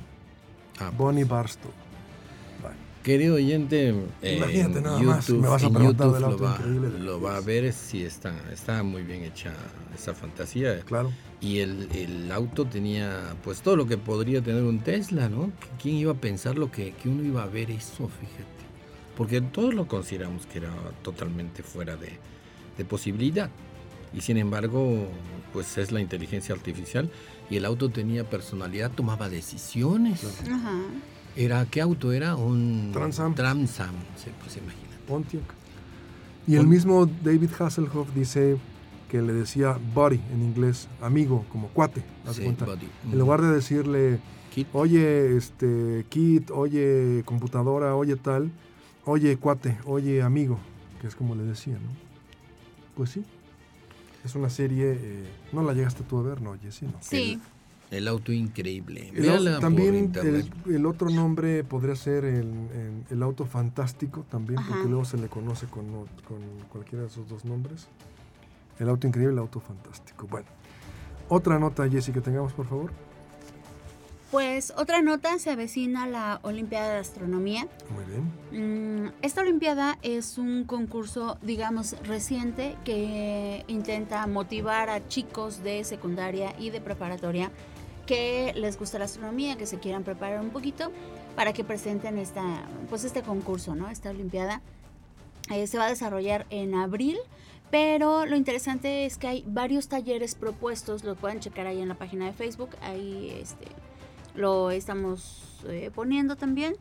Ah, Bonnie Barstow. Querido oyente, eh, Imagínate nada más, YouTube, me vas a preguntar YouTube del lo auto va, increíble de lo va a ver si está, está muy bien hecha esa fantasía. claro. Y el, el auto tenía pues todo lo que podría tener un Tesla, ¿no? ¿Quién iba a pensar lo que, que uno iba a ver eso, fíjate? Porque todos lo consideramos que era totalmente fuera de, de posibilidad. Y sin embargo, pues es la inteligencia artificial y el auto tenía personalidad, tomaba decisiones. Ajá. Era, ¿qué auto era? Un Trans Am. Trans Am, sí, pues imagínate. Pontiac. Y el mismo David Hasselhoff dice que le decía buddy en inglés, amigo, como cuate. Sí, cuenta. buddy. En lugar de decirle, Kit. oye, este, kit, oye, computadora, oye tal, oye, cuate, oye, amigo, que es como le decía, ¿no? Pues sí. Es una serie, eh, ¿no la llegaste tú a ver? No, oye, sí, no. Sí. El auto increíble. El también el, otro nombre podría ser el, el- el auto fantástico también, Ajá. porque luego se le conoce con, con cualquiera de esos dos nombres. El auto increíble, el auto fantástico. Bueno, otra nota, Jessy, que tengamos, por favor. Pues otra nota se avecina la Olimpiada de Astronomía. Muy bien. Mm, Esta Olimpiada es un concurso, digamos, reciente que intenta motivar a chicos de secundaria y de preparatoria que les gusta la astronomía, que se quieran preparar un poquito para que presenten esta, pues este concurso, ¿no? Esta Olimpiada Eh, se va a desarrollar en abril, pero lo interesante es que hay varios talleres propuestos, lo pueden checar ahí en la página de Facebook, ahí este, lo estamos eh, poniendo también.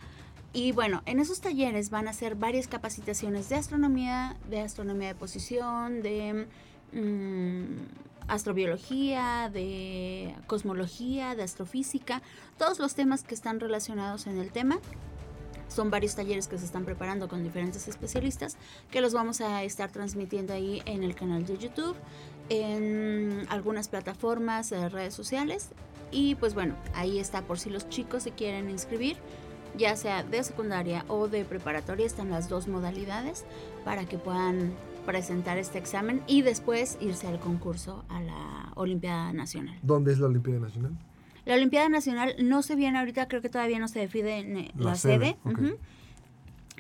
Y bueno, en esos talleres van a ser varias capacitaciones de astronomía, de astronomía de posición, de mm, astrobiología, de cosmología, de astrofísica, todos los temas que están relacionados en el tema. Son varios talleres que se están preparando con diferentes especialistas que los vamos a estar transmitiendo ahí en el canal de YouTube, en algunas plataformas de redes sociales. Y pues bueno, ahí está por si los chicos se quieren inscribir, ya sea de secundaria o de preparatoria, están las dos modalidades para que puedan presentar este examen y después irse al concurso a la Olimpiada Nacional. ¿Dónde es la Olimpiada Nacional? La Olimpiada Nacional no se viene ahorita, creo que todavía no se define eh, la, La sede.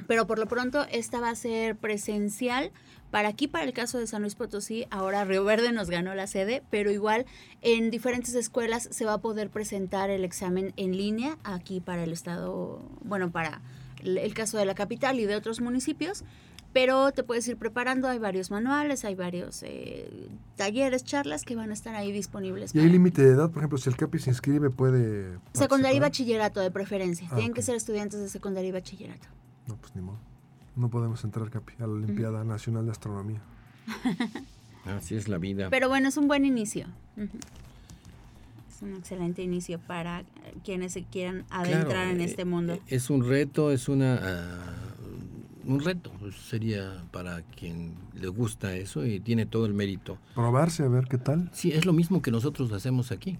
Pero por lo pronto esta va a ser presencial. Para aquí, para el caso de San Luis Potosí, ahora Río Verde nos ganó la sede, pero igual en diferentes escuelas se va a poder presentar el examen en línea, aquí para el estado, bueno, para el caso de la capital y de otros municipios, pero te puedes ir preparando, hay varios manuales, hay varios eh, talleres, charlas que van a estar ahí disponibles. ¿Y hay límite de edad? Por ejemplo, si el CAPI se inscribe, puede. Secundaria y participar? bachillerato de preferencia. Ah, Tienen que ser estudiantes de secundaria y bachillerato. No, pues ni modo. No podemos entrar, Capi, a la Olimpiada Nacional de Astronomía. [laughs] Así es la vida. Pero bueno, es un buen inicio. Es un excelente inicio para quienes se quieran adentrar Claro, en este mundo. eh, Es un reto, es una ah, un reto, sería para quien le gusta eso y tiene todo el mérito. Probarse, a ver qué tal. Sí, es lo mismo que nosotros hacemos aquí.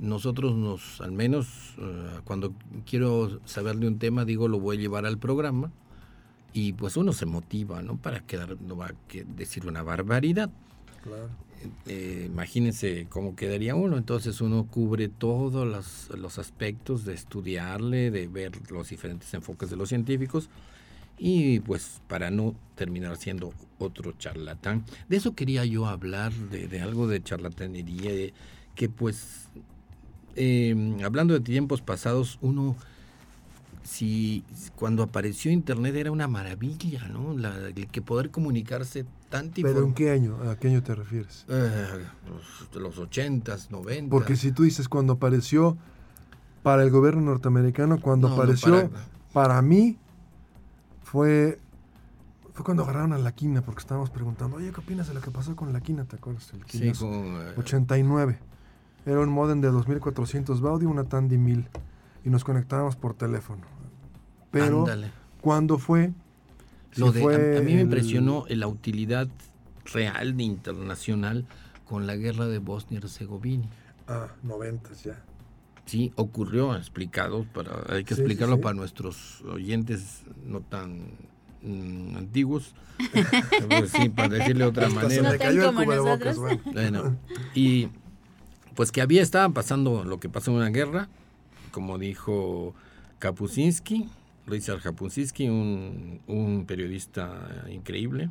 Nosotros nos, al menos eh, cuando quiero saber de un tema, digo, lo voy a llevar al programa y pues uno se motiva, ¿no? Para quedar, no va a decir una barbaridad. Claro. Eh, imagínense cómo quedaría uno. Entonces uno cubre todos los, los aspectos de estudiarle, de ver los diferentes enfoques de los científicos y pues para no terminar siendo otro charlatán. De eso quería yo hablar, de, de algo de charlatanería, de que pues eh, hablando de tiempos pasados, uno si cuando apareció internet era una maravilla, ¿no? La, el que poder comunicarse tanta ¿Pero en qué año? ¿A qué año te refieres? Eh, los, de los 80s, 90 Porque si tú dices cuando apareció para el gobierno norteamericano, cuando No, no, apareció para- para mí fue fue cuando agarraron a la quina porque estábamos preguntando, oye, ¿qué opinas de lo que pasó con la quina? ¿Te acuerdas? El Sí, quinazo. con, eh, 89. Era un modem de 2400 Baudi, una Tandy 1000 y nos conectábamos por teléfono. Pero ándale. ¿cuándo fue? Lo de, fue a, a mí me el- impresionó la utilidad real de internacional con la guerra de Bosnia y Herzegovina. Ah, 90 ya. Sí, ocurrió, explicado, para, hay que Sí, explicarlo sí. para nuestros oyentes no tan mm, antiguos. [laughs] Pues sí, para decirle de otra se manera. me cayó el cubrebocas, nosotros. bueno. Bueno, y pues que había, estaban pasando lo que pasó en una guerra, como dijo Kapuscinski, Richard Kapuscinski, un, un periodista increíble,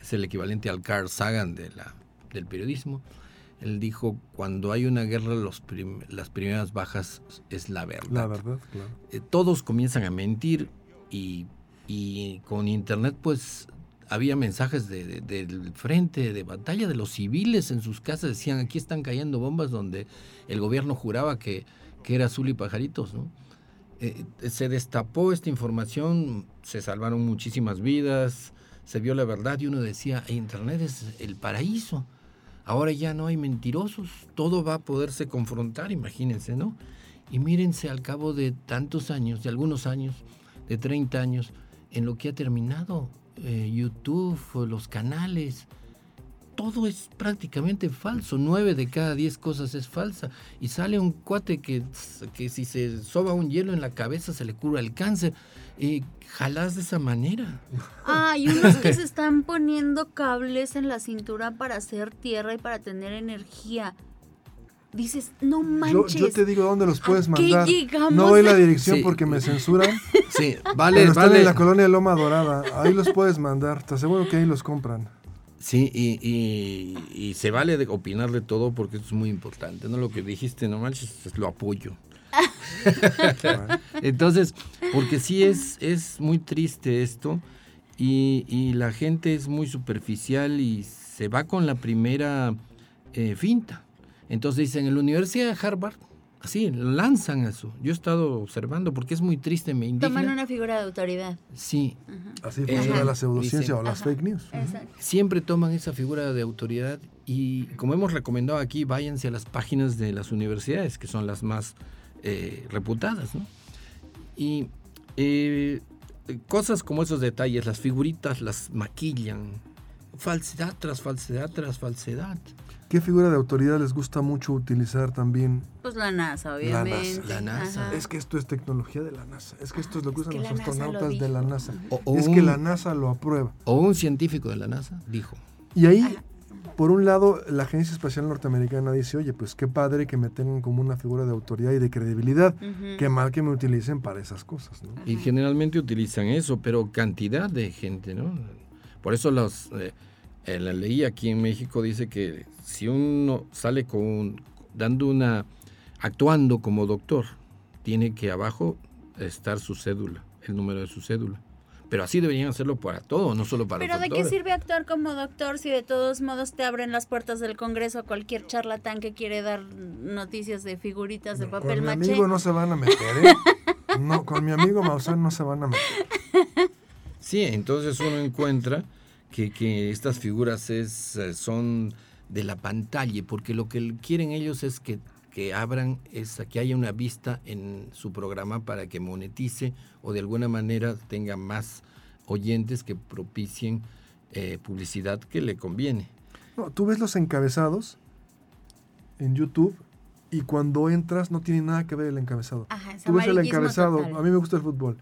es el equivalente al Carl Sagan de la, del periodismo. Él dijo, cuando hay una guerra, los prim- las primeras bajas es la verdad. La verdad, claro. Eh, todos comienzan a mentir y, y con internet pues había mensajes de, de- del frente de batalla de los civiles en sus casas decían aquí están cayendo bombas donde el gobierno juraba que, que era azul y pajaritos ¿no? Eh, se destapó esta información se salvaron muchísimas vidas se vio la verdad y uno decía internet es el paraíso ahora ya no hay mentirosos todo va a poderse confrontar imagínense no y mírense al cabo de tantos años, de algunos años, de 30 años, en lo que ha terminado eh, YouTube, los canales. Todo es prácticamente falso. Nueve de cada diez cosas es falsa. Y sale un cuate que, que si se soba un hielo en la cabeza se le cura el cáncer. Eh, jalás de esa manera. Ah, y unos que se están poniendo cables en la cintura para hacer tierra y para tener energía. Dices, no Yo, manches. yo te digo dónde los puedes ¿a qué mandar. llegamos? No doy la dirección Sí. porque me censuran. [laughs] Sí, Pero vale, están vale. en la colonia Loma Dorada. Ahí los puedes mandar. Te aseguro que ahí los compran. Sí, y, y- y se vale de opinar de todo porque esto es muy importante. No lo que dijiste, no manches, es lo apoyo. [laughs] Entonces, porque sí es, es muy triste esto y, y la gente es muy superficial y se va con la primera eh, finta. Entonces dicen, en la Universidad de Harvard, así, lanzan eso. Yo he estado observando porque es muy triste, me indigna. Toman una figura de autoridad. Sí, Así Ajá. funciona la pseudociencia Dicen- o las Ajá. fake news. Exacto. siempre toman esa figura de autoridad y como hemos recomendado aquí, váyanse a las páginas de las universidades, que son las más eh, reputadas, ¿no? Y eh, cosas como esos detalles, las figuritas las maquillan, falsedad tras falsedad tras falsedad. ¿Qué figura de autoridad les gusta mucho utilizar también? Pues la NASA, La obviamente. NASA. La NASA. Es que esto es tecnología de la NASA. Es que esto es lo que Es usan que los lo astronautas de la. NASA. O, o Es un, que la NASA lo aprueba. o un científico de la NASA dijo, Y ahí, por un lado, la Agencia Espacial Norteamericana dice, oye, pues qué padre que me tengan como una figura de autoridad y de credibilidad. Ujú. Qué mal que me utilicen para esas cosas, ¿no? Y generalmente utilizan eso, pero cantidad de gente, ¿no? Por eso los, eh, eh, la ley aquí en México dice que si uno sale con dando una actuando como doctor, tiene que abajo estar su cédula, el número de su cédula. Pero así deberían hacerlo para todo, no solo para Pero los ¿de qué sirve actuar como doctor si de todos modos te abren las puertas del Congreso a cualquier charlatán que quiere dar noticias de figuritas de Con papel mi maché? amigo no se van a meter, ¿eh? [laughs] No, con mi amigo Maussan no se van a meter. Sí, entonces uno encuentra que, que estas figuras es, eh, son de la pantalla, porque lo que quieren ellos es que, que abran, es que haya una vista en su programa para que monetice o de alguna manera tenga más oyentes que propicien eh, publicidad que le conviene. No, tú ves los encabezados en YouTube y cuando entras no tiene nada que ver el encabezado. Ajá, Tú ves el encabezado, total. a mí me gusta el fútbol.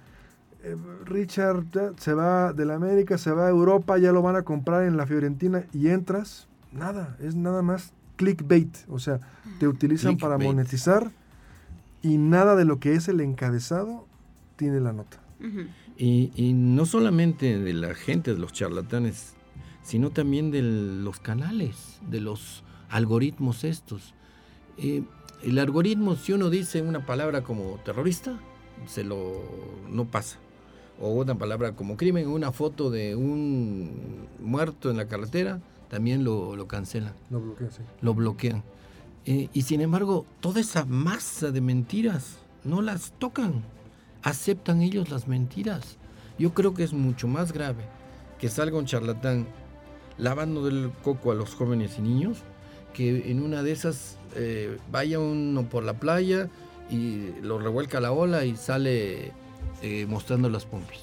Eh, Richard se va de la América, se va a Europa, ya lo van a comprar en la Fiorentina y entras, nada, es nada más clickbait, o sea, te utilizan para monetizar y nada de lo que es el encabezado tiene la nota. Y no solamente de la gente, de los charlatanes, sino también de los canales, de los algoritmos estos. Eh, el algoritmo, si uno dice una palabra como terrorista, se lo no pasa. O una palabra como crimen, una foto de un muerto en la carretera, también lo, lo cancelan Lo bloqueo, sí. lo bloquean. Eh, y sin embargo, toda esa masa de mentiras no las tocan. aceptan ellos las mentiras. Yo creo que es mucho más grave que salga un charlatán lavando del coco a los jóvenes y niños, que en una de esas eh, vaya uno por la playa y lo revuelca la ola y sale eh, mostrando las pompis.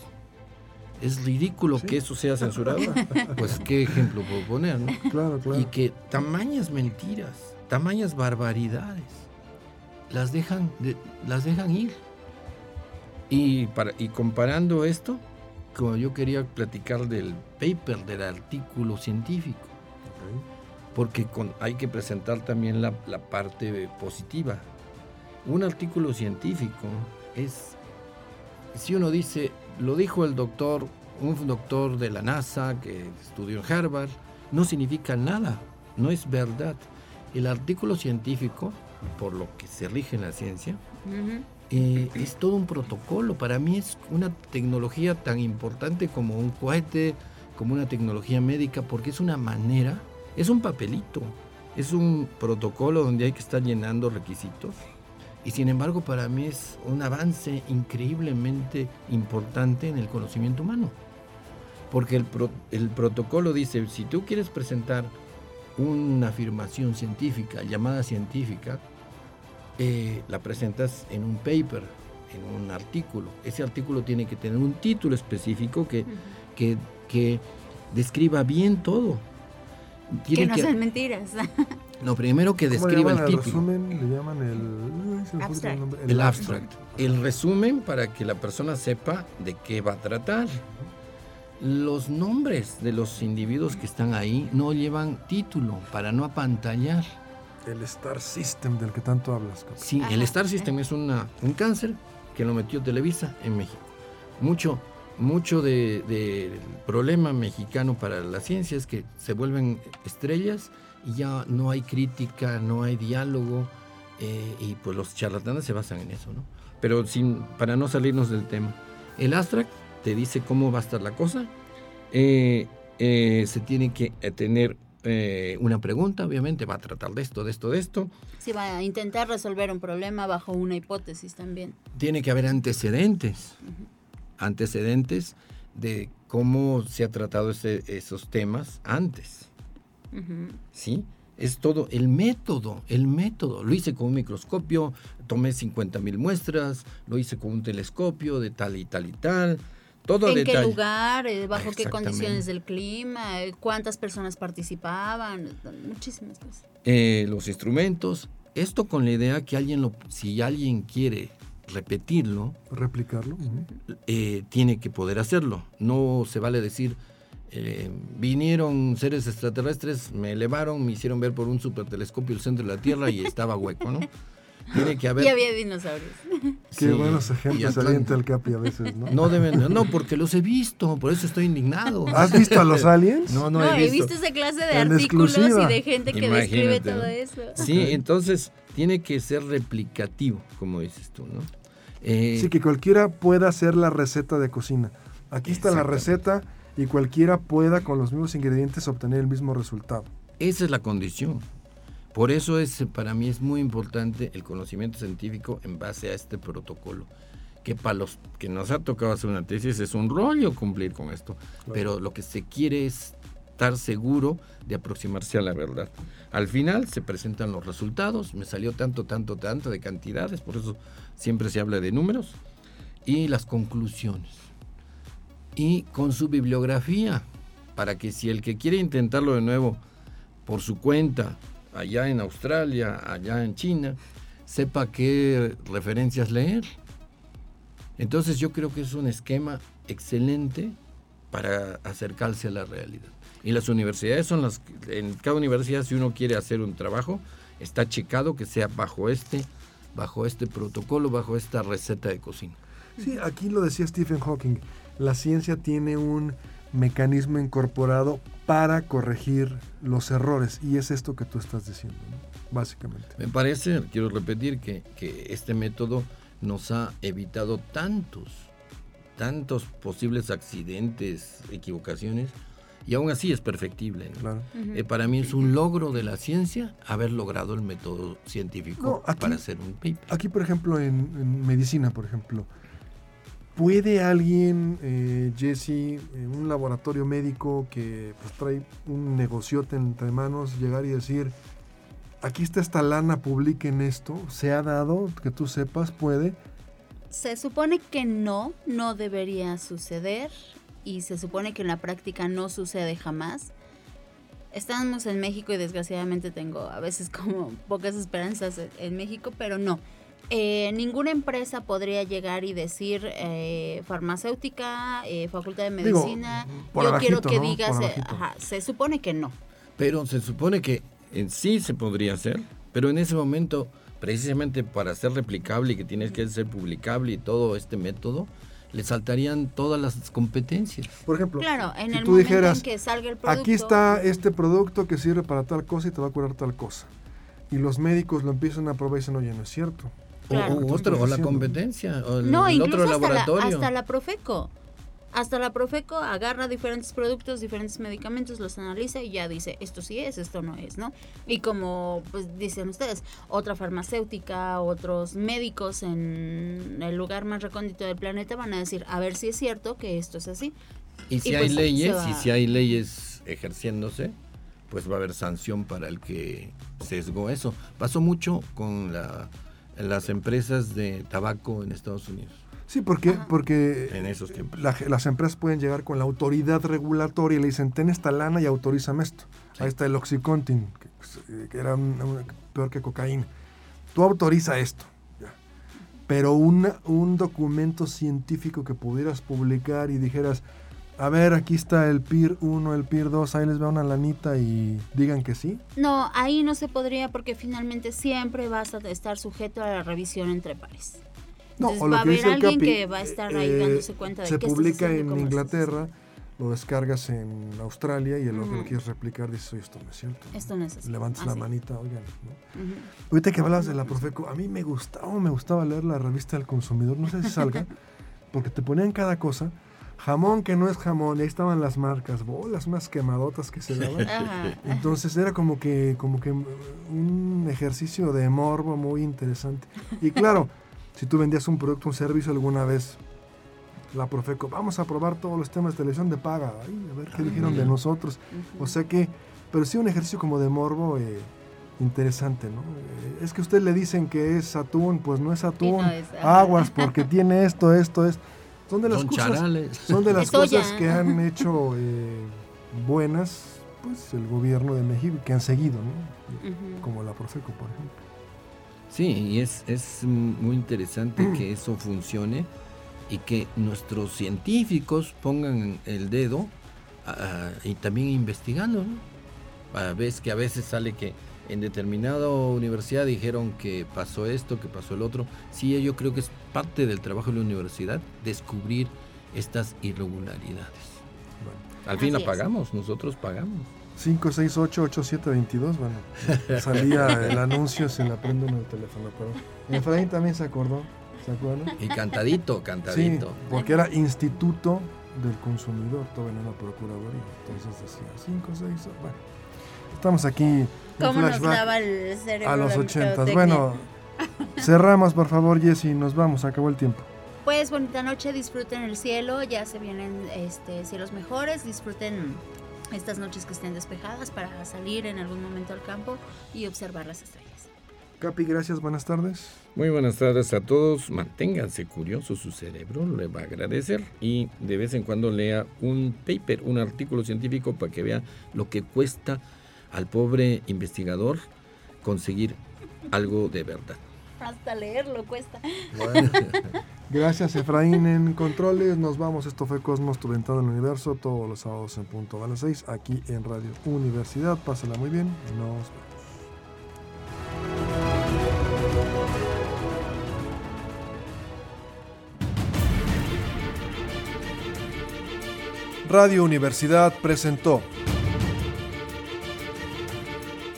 Es ridículo que eso sea censurado. [laughs] pues qué ejemplo puedo poner, ¿no? Claro, claro. Y que tamañas mentiras, tamañas barbaridades, las dejan, las dejan ir. Y, para, y comparando esto, como yo quería platicar del paper, del artículo científico, porque hay que presentar también la, la parte positiva. Un artículo científico es, si uno dice, lo dijo el doctor, un doctor de la NASA que estudió en Harvard, no significa nada, no es verdad. El artículo científico, por lo que se rige en la ciencia, eh, es todo un protocolo. Para mí es una tecnología tan importante como un cohete, como una tecnología médica, porque es una manera, es un papelito, es un protocolo donde hay que estar llenando requisitos. Y sin embargo, para mí es un avance increíblemente importante en el conocimiento humano. Porque el, el protocolo dice, si tú quieres presentar una afirmación científica, llamada científica, eh, la presentas en un paper, en un artículo. Ese artículo tiene que tener un título específico que, que, describa bien todo. que no sean mentiras. [laughs] Lo primero que describa el título. resumen le llaman el, abstract. El, el abstract. El resumen para que la persona sepa de qué va a tratar. Los nombres de los individuos que están ahí no llevan título para no apantallar. El Star System del que tanto hablas. Sí, el Star System es una, un cáncer que lo metió Televisa en México. Mucho, mucho del de, problema mexicano para la ciencia es que se vuelven estrellas y ya no hay crítica, no hay diálogo eh, y pues los charlatanes se basan en eso, ¿no? Pero sin, para no salirnos del tema, el Astrac te dice cómo va a estar la cosa. Eh, eh, se tiene que tener eh, una pregunta, obviamente, va a tratar de esto, de esto, de esto. Sí, va a intentar resolver un problema bajo una hipótesis también. Tiene que haber antecedentes, antecedentes de cómo se ha tratado esos temas antes. ¿Sí? Es todo el método, el método. Lo hice con un microscopio, tomé 50 mil muestras, lo hice con un telescopio de tal y tal y tal ¿En qué lugar? Eh, ¿Bajo qué condiciones del clima? Eh, ¿Cuántas personas participaban? Muchísimas cosas. Eh, los instrumentos. Esto con la idea que alguien lo, si alguien quiere repetirlo, replicarlo, tiene que poder hacerlo. No se vale decir, vinieron seres extraterrestres, me elevaron, me hicieron ver por un supertelescopio el centro de la Tierra y estaba hueco, ¿no? Tiene que haber. Y había dinosaurios. Qué buenos ejemplos alienta el Capi a veces, ¿no? No deben, no, porque los he visto, por eso estoy indignado. ¿Has visto a los aliens? No, no, he, visto. esa clase de artículos y de gente que describe todo eso. Sí, entonces tiene que ser replicativo, como dices tú, ¿no? Eh, sí, que cualquiera pueda hacer la receta de cocina. Aquí está la receta y cualquiera pueda con los mismos ingredientes obtener el mismo resultado. Esa es la condición. Por eso es, para mí es muy importante el conocimiento científico en base a este protocolo. Que para los que nos ha tocado hacer una tesis es un rollo cumplir con esto. Pero lo que se quiere es estar seguro de aproximarse a la verdad. Al final se presentan los resultados, me salió tanto, tanto, tanto de cantidades, por eso siempre se habla de números, y las conclusiones. Y con su bibliografía, para que si el que quiere intentarlo de nuevo por su cuenta, allá en Australia, allá en China, sepa qué referencias leer. Entonces yo creo que es un esquema excelente para acercarse a la realidad. Y las universidades son las, en cada universidad si uno quiere hacer un trabajo, está checado que sea bajo este, bajo este protocolo, bajo esta receta de cocina. Sí, aquí lo decía Stephen Hawking, la ciencia tiene un mecanismo incorporado para corregir los errores. Y es esto que tú estás diciendo, básicamente. Me parece, quiero repetir, que, este método nos ha evitado tantos, tantos posibles accidentes, equivocaciones, y aún así es perfectible. Eh, para mí es un logro de la ciencia haber logrado el método científico para hacer un paper. Aquí, por ejemplo, en medicina, por ejemplo, ¿Puede alguien, eh, Jesse, en un laboratorio médico que pues, trae un negociote entre manos, llegar y decir, aquí está esta lana, publiquen esto? ¿Se ha dado? Que tú sepas, puede. Se supone que no, no debería suceder y se supone que en la práctica no sucede jamás. Estamos en México y desgraciadamente tengo a veces como pocas esperanzas en México, pero no. Eh, ninguna empresa podría llegar y decir eh, farmacéutica, eh, facultad de medicina, yo quiero que digas, ajá, se supone que no. Pero se supone que en sí se podría hacer, pero en ese momento, precisamente para ser replicable y que tienes que ser publicable y todo este método, le saltarían todas las competencias. Por ejemplo, claro, en el momento en que salga el producto, aquí está este producto que sirve para tal cosa y te va a curar tal cosa. Y los médicos lo empiezan a probar y dicen, oye, no es cierto. O, otro, o la competencia, o el, no, otro hasta laboratorio. La, hasta la Profeco. Hasta la Profeco agarra diferentes productos, diferentes medicamentos, los analiza y ya dice, esto sí es, esto no es, ¿no? Y como pues dicen ustedes, otra farmacéutica, otros médicos en el lugar más recóndito del planeta van a decir, a ver si es cierto que esto es así. Y si hay pues, leyes, y si hay leyes ejerciéndose, pues va a haber sanción para el que sesgó eso. Pasó mucho con la las empresas de tabaco en Estados Unidos. Sí, porque, porque en esos tiempos. las empresas pueden llegar con la autoridad regulatoria y le dicen, ten esta lana y autorízame esto. Ahí está el Oxycontin, que, que era peor que cocaína. Tú autoriza esto. Pero un documento científico que pudieras publicar y dijeras, a ver, aquí está el PIR 1, el PIR 2, ahí les veo una lanita y digan que sí. No, ahí no se podría porque finalmente siempre vas a estar sujeto a la revisión entre pares. No, o lo va a haber alguien que va a estar ahí dándose cuenta de se publica en Inglaterra, lo descargas en Australia y el otro lo quieres replicar dices, oye, esto no es cierto. Esto no es así. Levantas la manita, oigan. ¿no? Ahorita que hablas de la Profeco, a mí me gustaba, me gustaba leer la revista del consumidor, no sé si salga, [laughs] porque te ponían cada cosa jamón que no es jamón, ahí estaban las marcas, bolas más quemadotas que se daban. Entonces era como que, como que un ejercicio de morbo muy interesante. Y claro, [laughs] si tú vendías un producto, un servicio alguna vez, la Profeco, vamos a probar todos los temas de televisión de paga, a ver qué ah, dijeron de nosotros. O sea que, pero sí un ejercicio como de morbo eh, interesante, ¿no? Es que usted le dicen que es atún, pues no es atún, aguas porque tiene esto, esto, esto. Son de las cosas, son de las cosas que han hecho eh, buenas pues el gobierno de México que han seguido, ¿no? Como la Profeco, por ejemplo. Sí, y es, es muy interesante que eso funcione y que nuestros científicos pongan el dedo y también investigando, ¿no? ves que a veces sale que en determinada universidad dijeron que pasó esto, que pasó el otro. Sí, yo creo que es parte del trabajo de la universidad descubrir estas irregularidades. al fin la pagamos, nosotros pagamos. 568-8722, bueno, [laughs] salía el anuncio, se la prendo en el teléfono, pero Efraín también se acordó, ¿se acuerdan? Y cantadito, cantadito. Sí, porque era Instituto del Consumidor, todo en la Procuraduría, entonces decía 5, 6, bueno, estamos aquí ¿Cómo nos daba el cerebro a los ochentas. Bueno, [laughs] cerramos por favor Jessy, nos vamos, acabó el tiempo. Pues bonita noche, disfruten el cielo, ya se vienen este, cielos mejores, disfruten estas noches que estén despejadas para salir en algún momento al campo y observar las estrellas. Capi, gracias, buenas tardes. Muy buenas tardes a todos. Manténganse curiosos, su cerebro le va a agradecer y de vez en cuando lea un paper, un artículo científico para que vea lo que cuesta al pobre investigador conseguir algo de verdad. Hasta leerlo cuesta. [laughs] gracias Efraín en controles. Nos vamos. Esto fue Cosmos, tu ventana del universo, todos los sábados en punto a las 6, aquí en Radio Universidad. Pásala muy bien. Nos vemos. Radio Universidad presentó